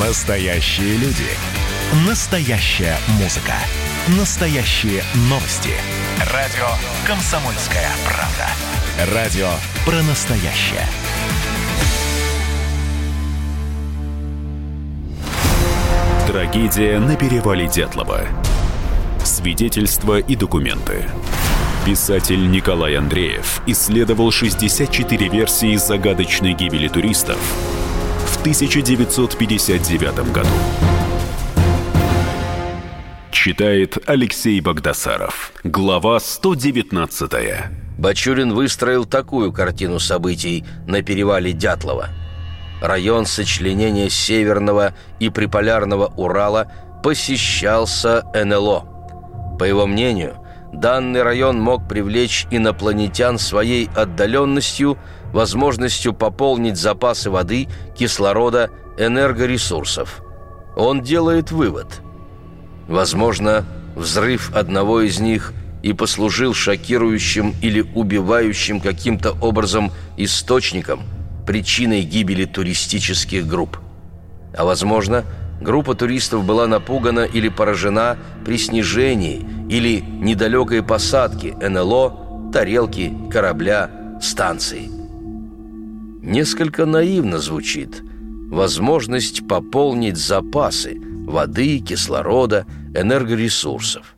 Настоящие люди. Настоящая музыка. Настоящие новости. Радио «Комсомольская правда». Радио про настоящее. Трагедия на перевале Дятлова. Свидетельства и документы. Писатель Николай Андреев исследовал 64 версии загадочной гибели туристов 1959 году. Читает Алексей Богдасаров. Глава 119. Бачурин выстроил такую картину событий на перевале Дятлова. Район сочленения Северного и Приполярного Урала посещался НЛО. По его мнению, данный район мог привлечь инопланетян своей отдаленностью, возможностью пополнить запасы воды, кислорода, энергоресурсов. Он делает вывод. Возможно, взрыв одного из них и послужил шокирующим или убивающим каким-то образом источником, причиной гибели туристических групп. А возможно, Группа туристов была напугана или поражена при снижении или недалекой посадке НЛО, тарелки, корабля, станции. Несколько наивно звучит возможность пополнить запасы воды, кислорода, энергоресурсов.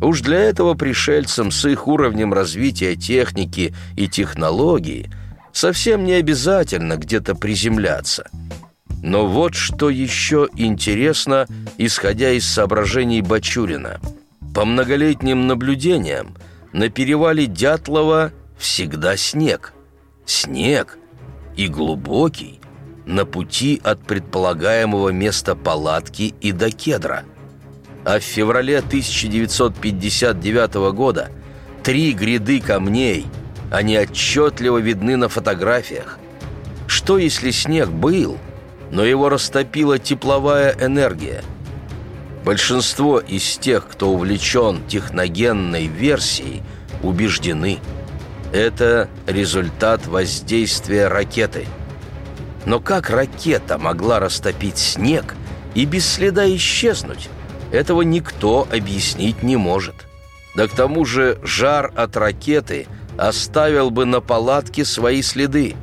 Уж для этого пришельцам с их уровнем развития техники и технологии совсем не обязательно где-то приземляться – но вот что еще интересно, исходя из соображений Бачурина. По многолетним наблюдениям на перевале Дятлова всегда снег. Снег и глубокий на пути от предполагаемого места палатки и до кедра. А в феврале 1959 года три гряды камней, они отчетливо видны на фотографиях. Что если снег был – но его растопила тепловая энергия. Большинство из тех, кто увлечен техногенной версией, убеждены. Это результат воздействия ракеты. Но как ракета могла растопить снег и без следа исчезнуть? Этого никто объяснить не может. Да к тому же жар от ракеты оставил бы на палатке свои следы.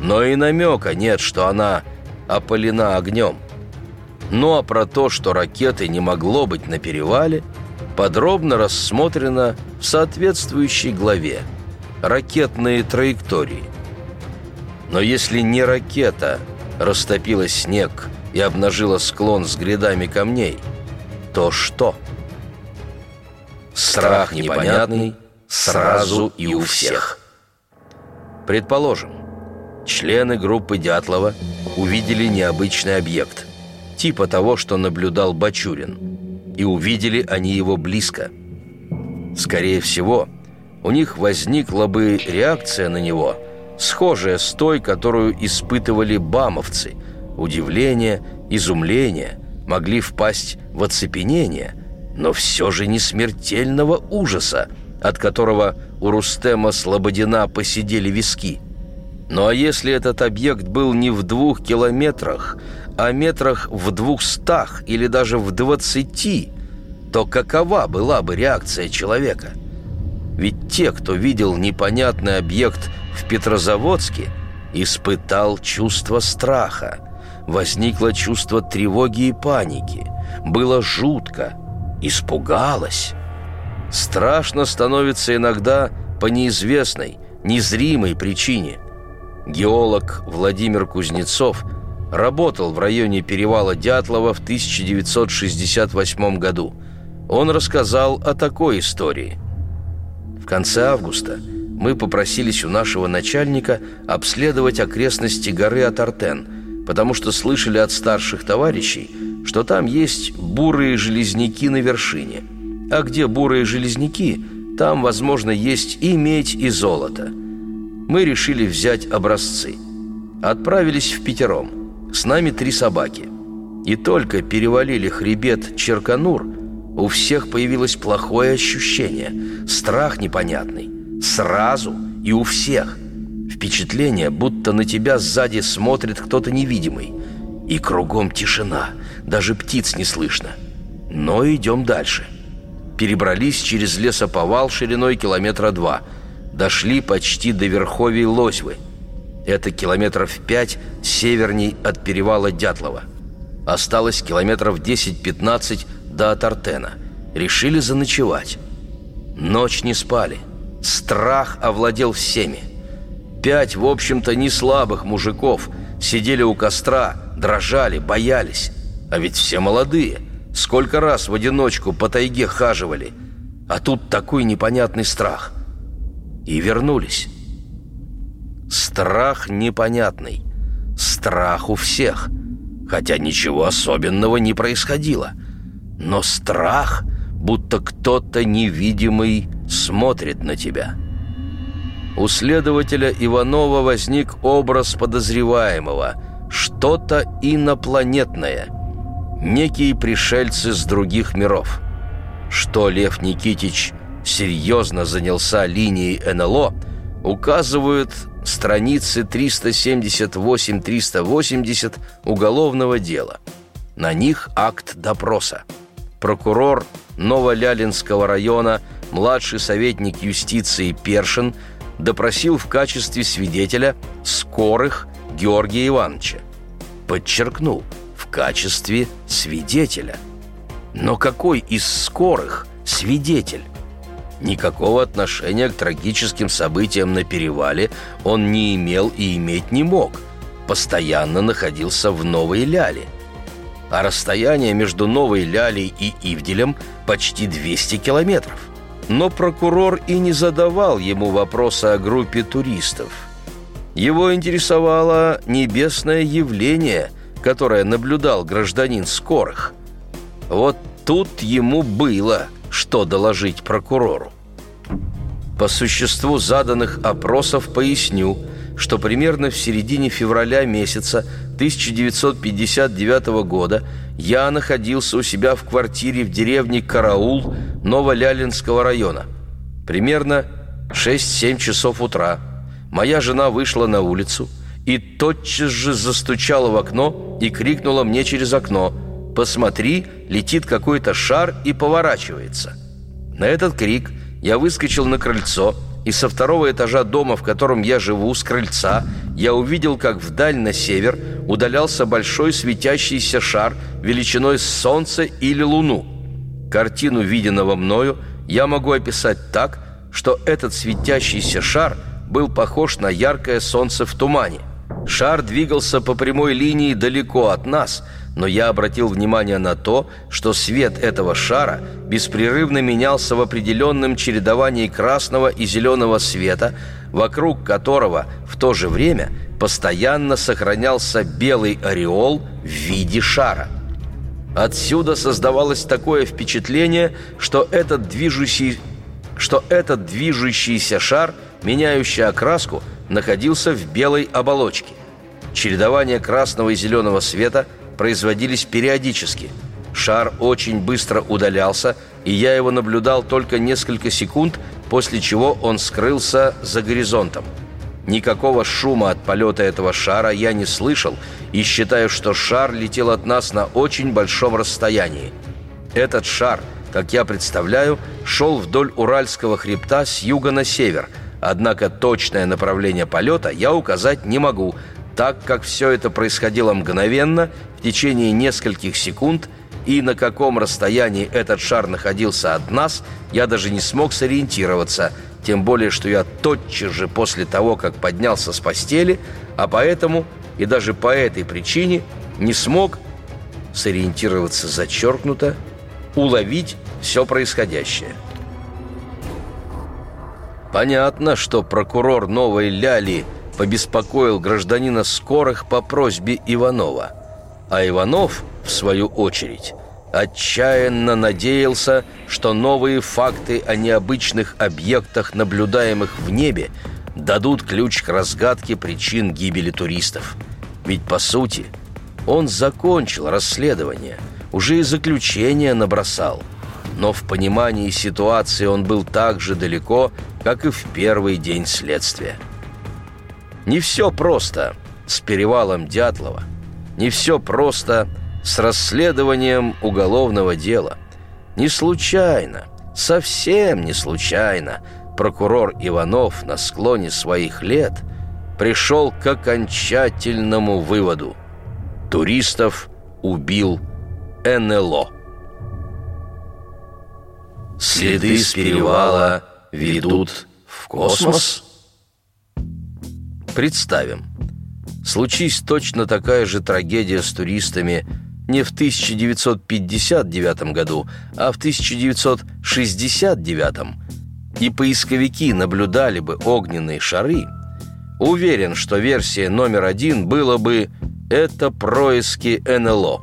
Но и намека нет, что она опалена огнем. Ну а про то, что ракеты не могло быть на перевале, подробно рассмотрено в соответствующей главе «Ракетные траектории». Но если не ракета растопила снег и обнажила склон с грядами камней, то что? Страх непонятный сразу и у всех. Предположим, члены группы Дятлова увидели необычный объект, типа того, что наблюдал Бачурин. И увидели они его близко. Скорее всего, у них возникла бы реакция на него, схожая с той, которую испытывали бамовцы. Удивление, изумление, могли впасть в оцепенение, но все же не смертельного ужаса, от которого у Рустема Слободина посидели виски – ну а если этот объект был не в двух километрах, а метрах в двухстах или даже в двадцати, то какова была бы реакция человека? Ведь те, кто видел непонятный объект в Петрозаводске, испытал чувство страха. Возникло чувство тревоги и паники. Было жутко. Испугалось. Страшно становится иногда по неизвестной, незримой причине – Геолог Владимир Кузнецов работал в районе перевала Дятлова в 1968 году. Он рассказал о такой истории. Конце августа мы попросились у нашего начальника обследовать окрестности горы Атартен, потому что слышали от старших товарищей, что там есть бурые железняки на вершине. А где бурые железняки, там, возможно, есть и медь, и золото – мы решили взять образцы. Отправились в пятером. С нами три собаки. И только перевалили хребет Черканур, у всех появилось плохое ощущение, страх непонятный. Сразу и у всех. Впечатление, будто на тебя сзади смотрит кто-то невидимый. И кругом тишина, даже птиц не слышно. Но идем дальше. Перебрались через лесоповал шириной километра два. Дошли почти до верховий Лосьвы. Это километров пять северней от перевала Дятлова. Осталось километров 10-15 до Атартена. Решили заночевать. Ночь не спали. Страх овладел всеми. Пять, в общем-то, не слабых мужиков сидели у костра, дрожали, боялись. А ведь все молодые. Сколько раз в одиночку по тайге хаживали. А тут такой непонятный страх. И вернулись. Страх непонятный. Страх у всех. Хотя ничего особенного не происходило. Но страх, будто кто-то невидимый смотрит на тебя. У следователя Иванова возник образ подозреваемого. Что-то инопланетное. Некие пришельцы с других миров. Что Лев Никитич серьезно занялся линией НЛО, указывают страницы 378-380 уголовного дела. На них акт допроса. Прокурор Новолялинского района, младший советник юстиции Першин, допросил в качестве свидетеля Скорых Георгия Ивановича. Подчеркнул, в качестве свидетеля. Но какой из Скорых свидетель? Никакого отношения к трагическим событиям на перевале он не имел и иметь не мог. Постоянно находился в Новой Ляле. А расстояние между Новой Лялей и Ивделем почти 200 километров. Но прокурор и не задавал ему вопроса о группе туристов. Его интересовало небесное явление, которое наблюдал гражданин Скорых. Вот тут ему было – что доложить прокурору. По существу заданных опросов поясню, что примерно в середине февраля месяца 1959 года я находился у себя в квартире в деревне Караул Новолялинского района. Примерно 6-7 часов утра моя жена вышла на улицу и тотчас же застучала в окно и крикнула мне через окно – «Посмотри, летит какой-то шар и поворачивается». На этот крик я выскочил на крыльцо, и со второго этажа дома, в котором я живу, с крыльца, я увидел, как вдаль на север удалялся большой светящийся шар величиной с солнце или луну. Картину, виденного мною, я могу описать так, что этот светящийся шар был похож на яркое солнце в тумане. Шар двигался по прямой линии далеко от нас – но я обратил внимание на то, что свет этого шара беспрерывно менялся в определенном чередовании красного и зеленого света, вокруг которого в то же время постоянно сохранялся белый ореол в виде шара. Отсюда создавалось такое впечатление, что этот движущий, что этот движущийся шар, меняющий окраску, находился в белой оболочке. Чередование красного и зеленого света – производились периодически. Шар очень быстро удалялся, и я его наблюдал только несколько секунд, после чего он скрылся за горизонтом. Никакого шума от полета этого шара я не слышал и считаю, что шар летел от нас на очень большом расстоянии. Этот шар, как я представляю, шел вдоль Уральского хребта с юга на север, однако точное направление полета я указать не могу, так как все это происходило мгновенно в течение нескольких секунд, и на каком расстоянии этот шар находился от нас, я даже не смог сориентироваться, тем более, что я тотчас же после того, как поднялся с постели, а поэтому и даже по этой причине не смог сориентироваться зачеркнуто, уловить все происходящее. Понятно, что прокурор Новой Ляли побеспокоил гражданина Скорых по просьбе Иванова – а Иванов, в свою очередь, отчаянно надеялся, что новые факты о необычных объектах, наблюдаемых в небе, дадут ключ к разгадке причин гибели туристов. Ведь, по сути, он закончил расследование, уже и заключение набросал. Но в понимании ситуации он был так же далеко, как и в первый день следствия. Не все просто с перевалом Дятлова – не все просто с расследованием уголовного дела. Не случайно, совсем не случайно прокурор Иванов на склоне своих лет пришел к окончательному выводу. Туристов убил НЛО. Следы с перевала ведут в космос? Представим, случись точно такая же трагедия с туристами не в 1959 году, а в 1969, и поисковики наблюдали бы огненные шары, уверен, что версия номер один было бы «это происки НЛО».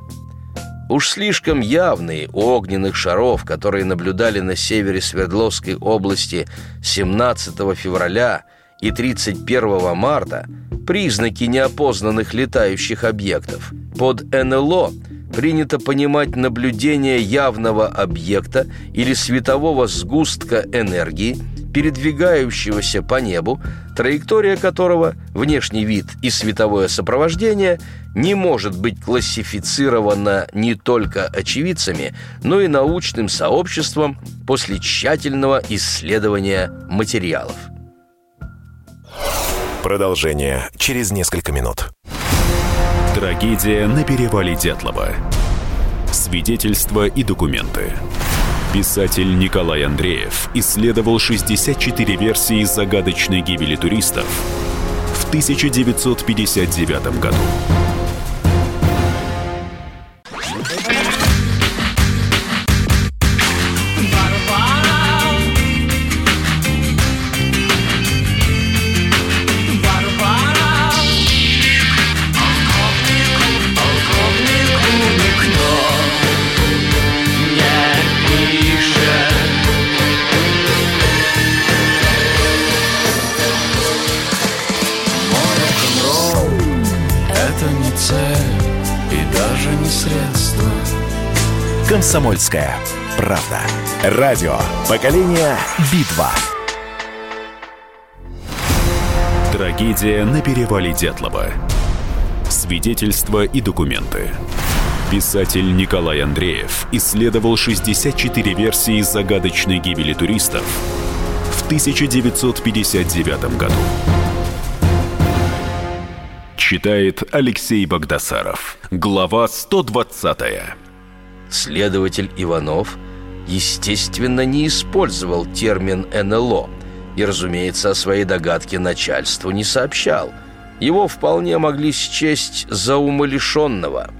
Уж слишком явные у огненных шаров, которые наблюдали на севере Свердловской области 17 февраля и 31 марта, признаки неопознанных летающих объектов. Под НЛО принято понимать наблюдение явного объекта или светового сгустка энергии – передвигающегося по небу, траектория которого, внешний вид и световое сопровождение не может быть классифицирована не только очевидцами, но и научным сообществом после тщательного исследования материалов. Продолжение через несколько минут. Трагедия на перевале Дятлова. Свидетельства и документы. Писатель Николай Андреев исследовал 64 версии загадочной гибели туристов в 1959 году. «Комсомольская правда». Радио «Поколение Битва». Трагедия на перевале Дятлова. Свидетельства и документы. Писатель Николай Андреев исследовал 64 версии загадочной гибели туристов в 1959 году. Читает Алексей Богдасаров. Глава 120. Следователь Иванов, естественно, не использовал термин «НЛО» и, разумеется, о своей догадке начальству не сообщал. Его вполне могли счесть за умалишенного.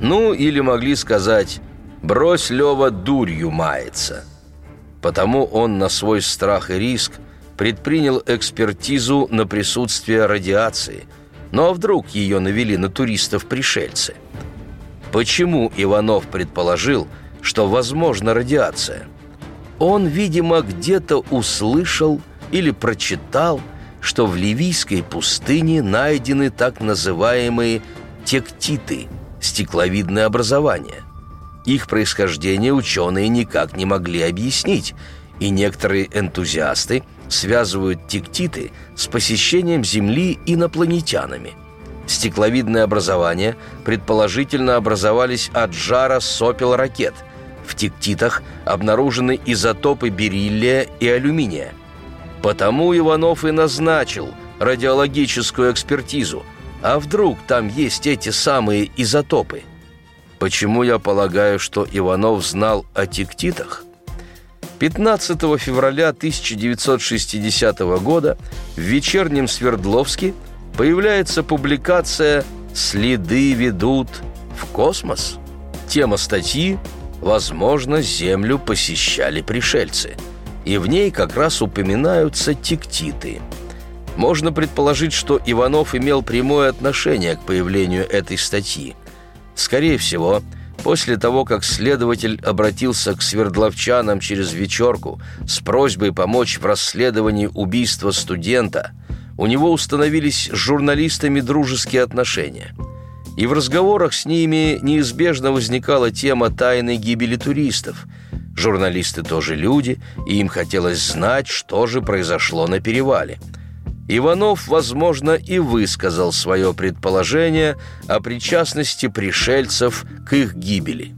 Ну, или могли сказать «брось, Лева, дурью мается». Потому он на свой страх и риск предпринял экспертизу на присутствие радиации. Ну а вдруг ее навели на туристов-пришельцы – Почему Иванов предположил, что возможна радиация? Он, видимо, где-то услышал или прочитал, что в Ливийской пустыне найдены так называемые тектиты – стекловидное образование. Их происхождение ученые никак не могли объяснить, и некоторые энтузиасты связывают тектиты с посещением Земли инопланетянами – Стекловидные образования предположительно образовались от жара сопел ракет. В тектитах обнаружены изотопы бериллия и алюминия. Потому Иванов и назначил радиологическую экспертизу. А вдруг там есть эти самые изотопы? Почему я полагаю, что Иванов знал о тектитах? 15 февраля 1960 года в вечернем Свердловске – появляется публикация «Следы ведут в космос». Тема статьи «Возможно, Землю посещали пришельцы». И в ней как раз упоминаются тектиты. Можно предположить, что Иванов имел прямое отношение к появлению этой статьи. Скорее всего, после того, как следователь обратился к свердловчанам через вечерку с просьбой помочь в расследовании убийства студента – у него установились с журналистами дружеские отношения. И в разговорах с ними неизбежно возникала тема тайной гибели туристов. Журналисты тоже люди, и им хотелось знать, что же произошло на перевале. Иванов, возможно, и высказал свое предположение о причастности пришельцев к их гибели.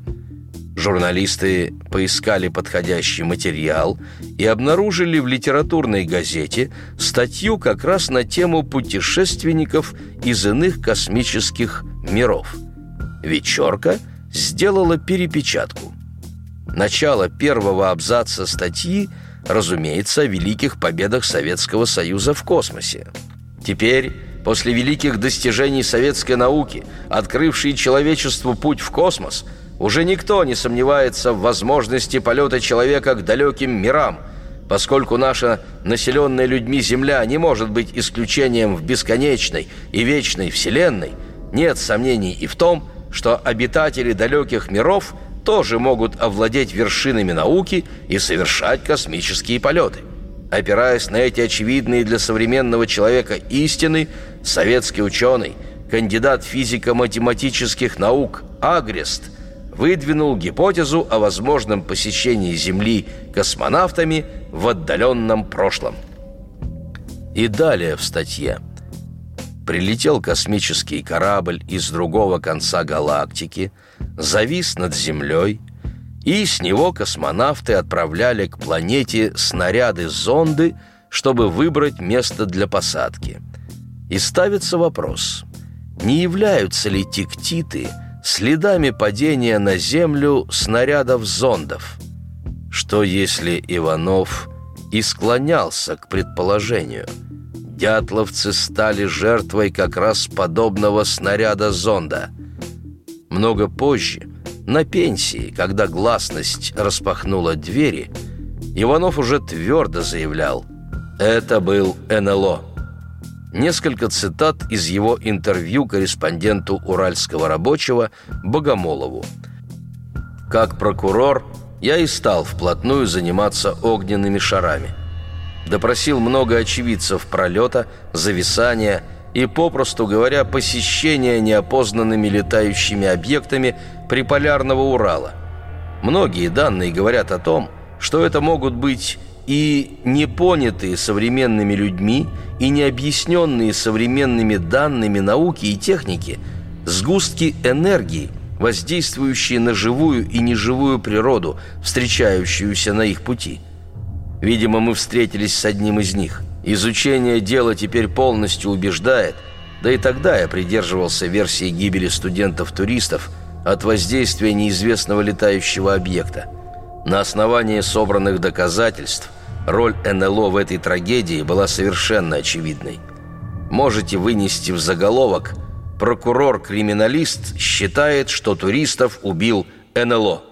Журналисты поискали подходящий материал и обнаружили в литературной газете статью как раз на тему путешественников из иных космических миров. «Вечерка» сделала перепечатку. Начало первого абзаца статьи, разумеется, о великих победах Советского Союза в космосе. Теперь, после великих достижений советской науки, открывшей человечеству путь в космос – уже никто не сомневается в возможности полета человека к далеким мирам, поскольку наша населенная людьми Земля не может быть исключением в бесконечной и вечной Вселенной, нет сомнений и в том, что обитатели далеких миров тоже могут овладеть вершинами науки и совершать космические полеты. Опираясь на эти очевидные для современного человека истины, советский ученый, кандидат физико-математических наук Агрест – выдвинул гипотезу о возможном посещении Земли космонавтами в отдаленном прошлом. И далее в статье. Прилетел космический корабль из другого конца галактики, завис над Землей, и с него космонавты отправляли к планете снаряды-зонды, чтобы выбрать место для посадки. И ставится вопрос, не являются ли тектиты – следами падения на землю снарядов-зондов. Что если Иванов и склонялся к предположению? Дятловцы стали жертвой как раз подобного снаряда-зонда. Много позже, на пенсии, когда гласность распахнула двери, Иванов уже твердо заявлял «Это был НЛО». Несколько цитат из его интервью корреспонденту «Уральского рабочего» Богомолову. «Как прокурор я и стал вплотную заниматься огненными шарами. Допросил много очевидцев пролета, зависания и, попросту говоря, посещения неопознанными летающими объектами приполярного Урала. Многие данные говорят о том, что это могут быть и непонятые современными людьми и необъясненные современными данными науки и техники сгустки энергии, воздействующие на живую и неживую природу, встречающуюся на их пути. Видимо, мы встретились с одним из них. Изучение дела теперь полностью убеждает, да и тогда я придерживался версии гибели студентов-туристов от воздействия неизвестного летающего объекта – на основании собранных доказательств роль НЛО в этой трагедии была совершенно очевидной. Можете вынести в заголовок «Прокурор-криминалист считает, что туристов убил НЛО».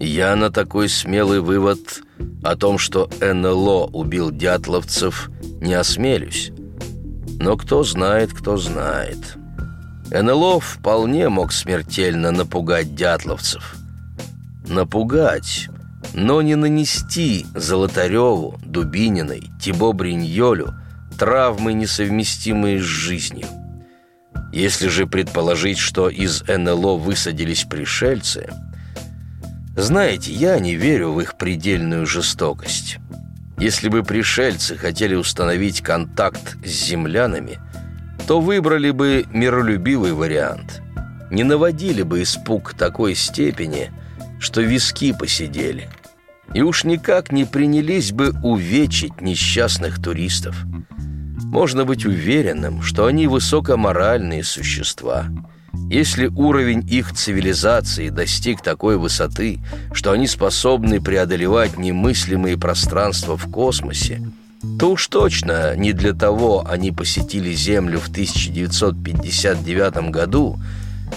Я на такой смелый вывод о том, что НЛО убил дятловцев, не осмелюсь. Но кто знает, кто знает. НЛО вполне мог смертельно напугать дятловцев – напугать, но не нанести Золотареву, Дубининой, Тибо Бриньолю травмы, несовместимые с жизнью. Если же предположить, что из НЛО высадились пришельцы, знаете, я не верю в их предельную жестокость. Если бы пришельцы хотели установить контакт с землянами, то выбрали бы миролюбивый вариант. Не наводили бы испуг такой степени – что виски посидели. И уж никак не принялись бы увечить несчастных туристов. Можно быть уверенным, что они высокоморальные существа. Если уровень их цивилизации достиг такой высоты, что они способны преодолевать немыслимые пространства в космосе, то уж точно не для того они посетили Землю в 1959 году,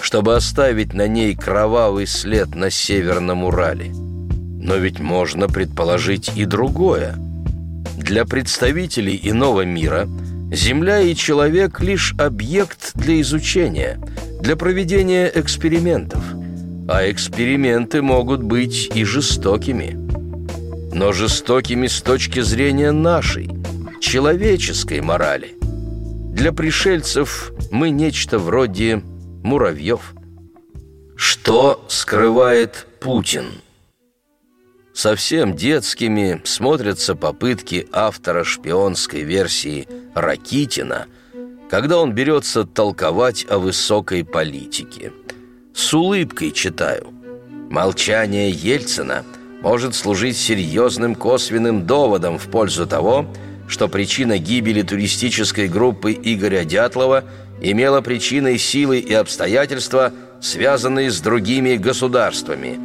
чтобы оставить на ней кровавый след на Северном Урале. Но ведь можно предположить и другое. Для представителей иного мира Земля и человек лишь объект для изучения, для проведения экспериментов. А эксперименты могут быть и жестокими. Но жестокими с точки зрения нашей, человеческой морали. Для пришельцев мы нечто вроде Муравьев. Что скрывает Путин? Совсем детскими смотрятся попытки автора шпионской версии Ракитина, когда он берется толковать о высокой политике. С улыбкой читаю. Молчание Ельцина может служить серьезным косвенным доводом в пользу того, что причина гибели туристической группы Игоря Дятлова имела причиной силы и обстоятельства, связанные с другими государствами.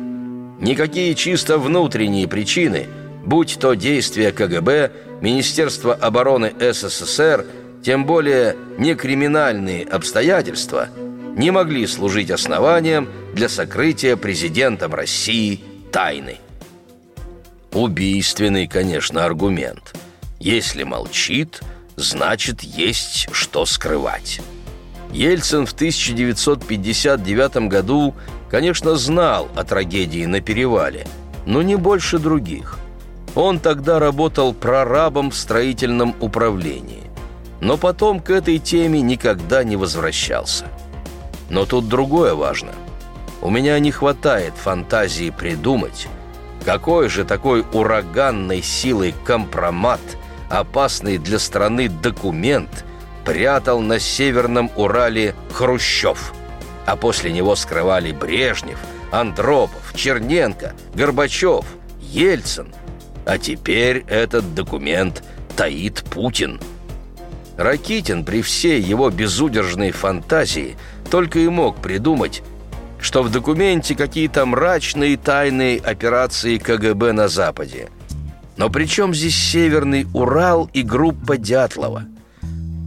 Никакие чисто внутренние причины, будь то действия КГБ, Министерства обороны СССР, тем более не криминальные обстоятельства, не могли служить основанием для сокрытия президентом России тайны. Убийственный, конечно, аргумент. Если молчит, значит, есть что скрывать. Ельцин в 1959 году, конечно, знал о трагедии на перевале, но не больше других. Он тогда работал прорабом в строительном управлении. Но потом к этой теме никогда не возвращался. Но тут другое важно. У меня не хватает фантазии придумать, какой же такой ураганной силой компромат, опасный для страны документ, прятал на Северном Урале Хрущев, а после него скрывали Брежнев, Андропов, Черненко, Горбачев, Ельцин. А теперь этот документ таит Путин. Ракитин при всей его безудержной фантазии только и мог придумать, что в документе какие-то мрачные тайные операции КГБ на Западе. Но при чем здесь Северный Урал и группа Дятлова?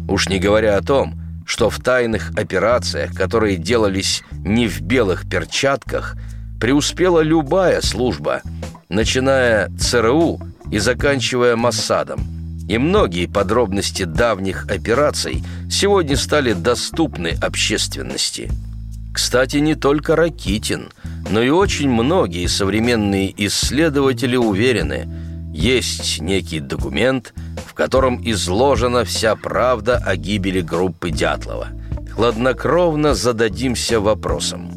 Уж не говоря о том, что в тайных операциях, которые делались не в белых перчатках, преуспела любая служба, начиная ЦРУ и заканчивая Моссадом. И многие подробности давних операций сегодня стали доступны общественности – кстати, не только Ракитин, но и очень многие современные исследователи уверены, есть некий документ, в котором изложена вся правда о гибели группы Дятлова. Хладнокровно зададимся вопросом.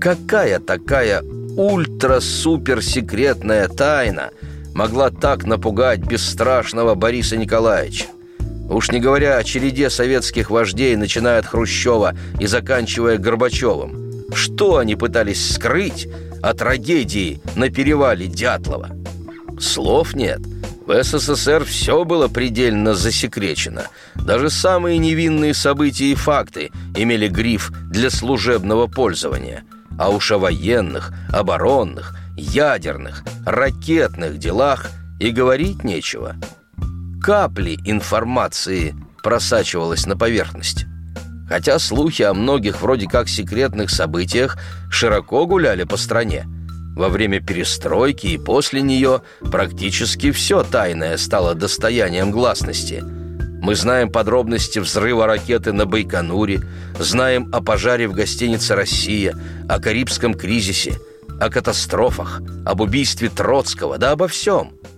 Какая такая ультра-суперсекретная тайна могла так напугать бесстрашного Бориса Николаевича? Уж не говоря о череде советских вождей, начиная от Хрущева и заканчивая Горбачевым. Что они пытались скрыть о трагедии на перевале Дятлова? Слов нет. В СССР все было предельно засекречено. Даже самые невинные события и факты имели гриф для служебного пользования. А уж о военных, оборонных, ядерных, ракетных делах и говорить нечего – капли информации просачивалась на поверхность. Хотя слухи о многих вроде как секретных событиях широко гуляли по стране. Во время перестройки и после нее практически все тайное стало достоянием гласности. Мы знаем подробности взрыва ракеты на Байконуре, знаем о пожаре в гостинице «Россия», о Карибском кризисе, о катастрофах, об убийстве Троцкого, да обо всем –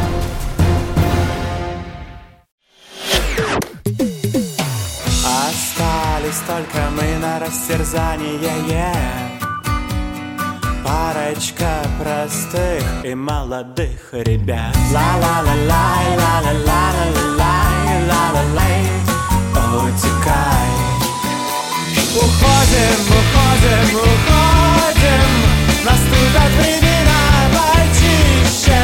Только мы на растерзание Парочка простых и молодых ребят. Ла-ла-ла-лай, ла-ла-ла-ла-ла-лай, ла-ла-лай Утекай. Уходим, уходим, уходим. Наступят времена почище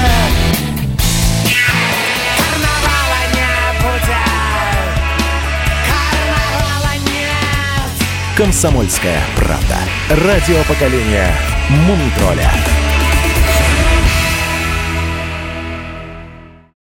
«Комсомольская правда». Радио поколения «Мумий тролля».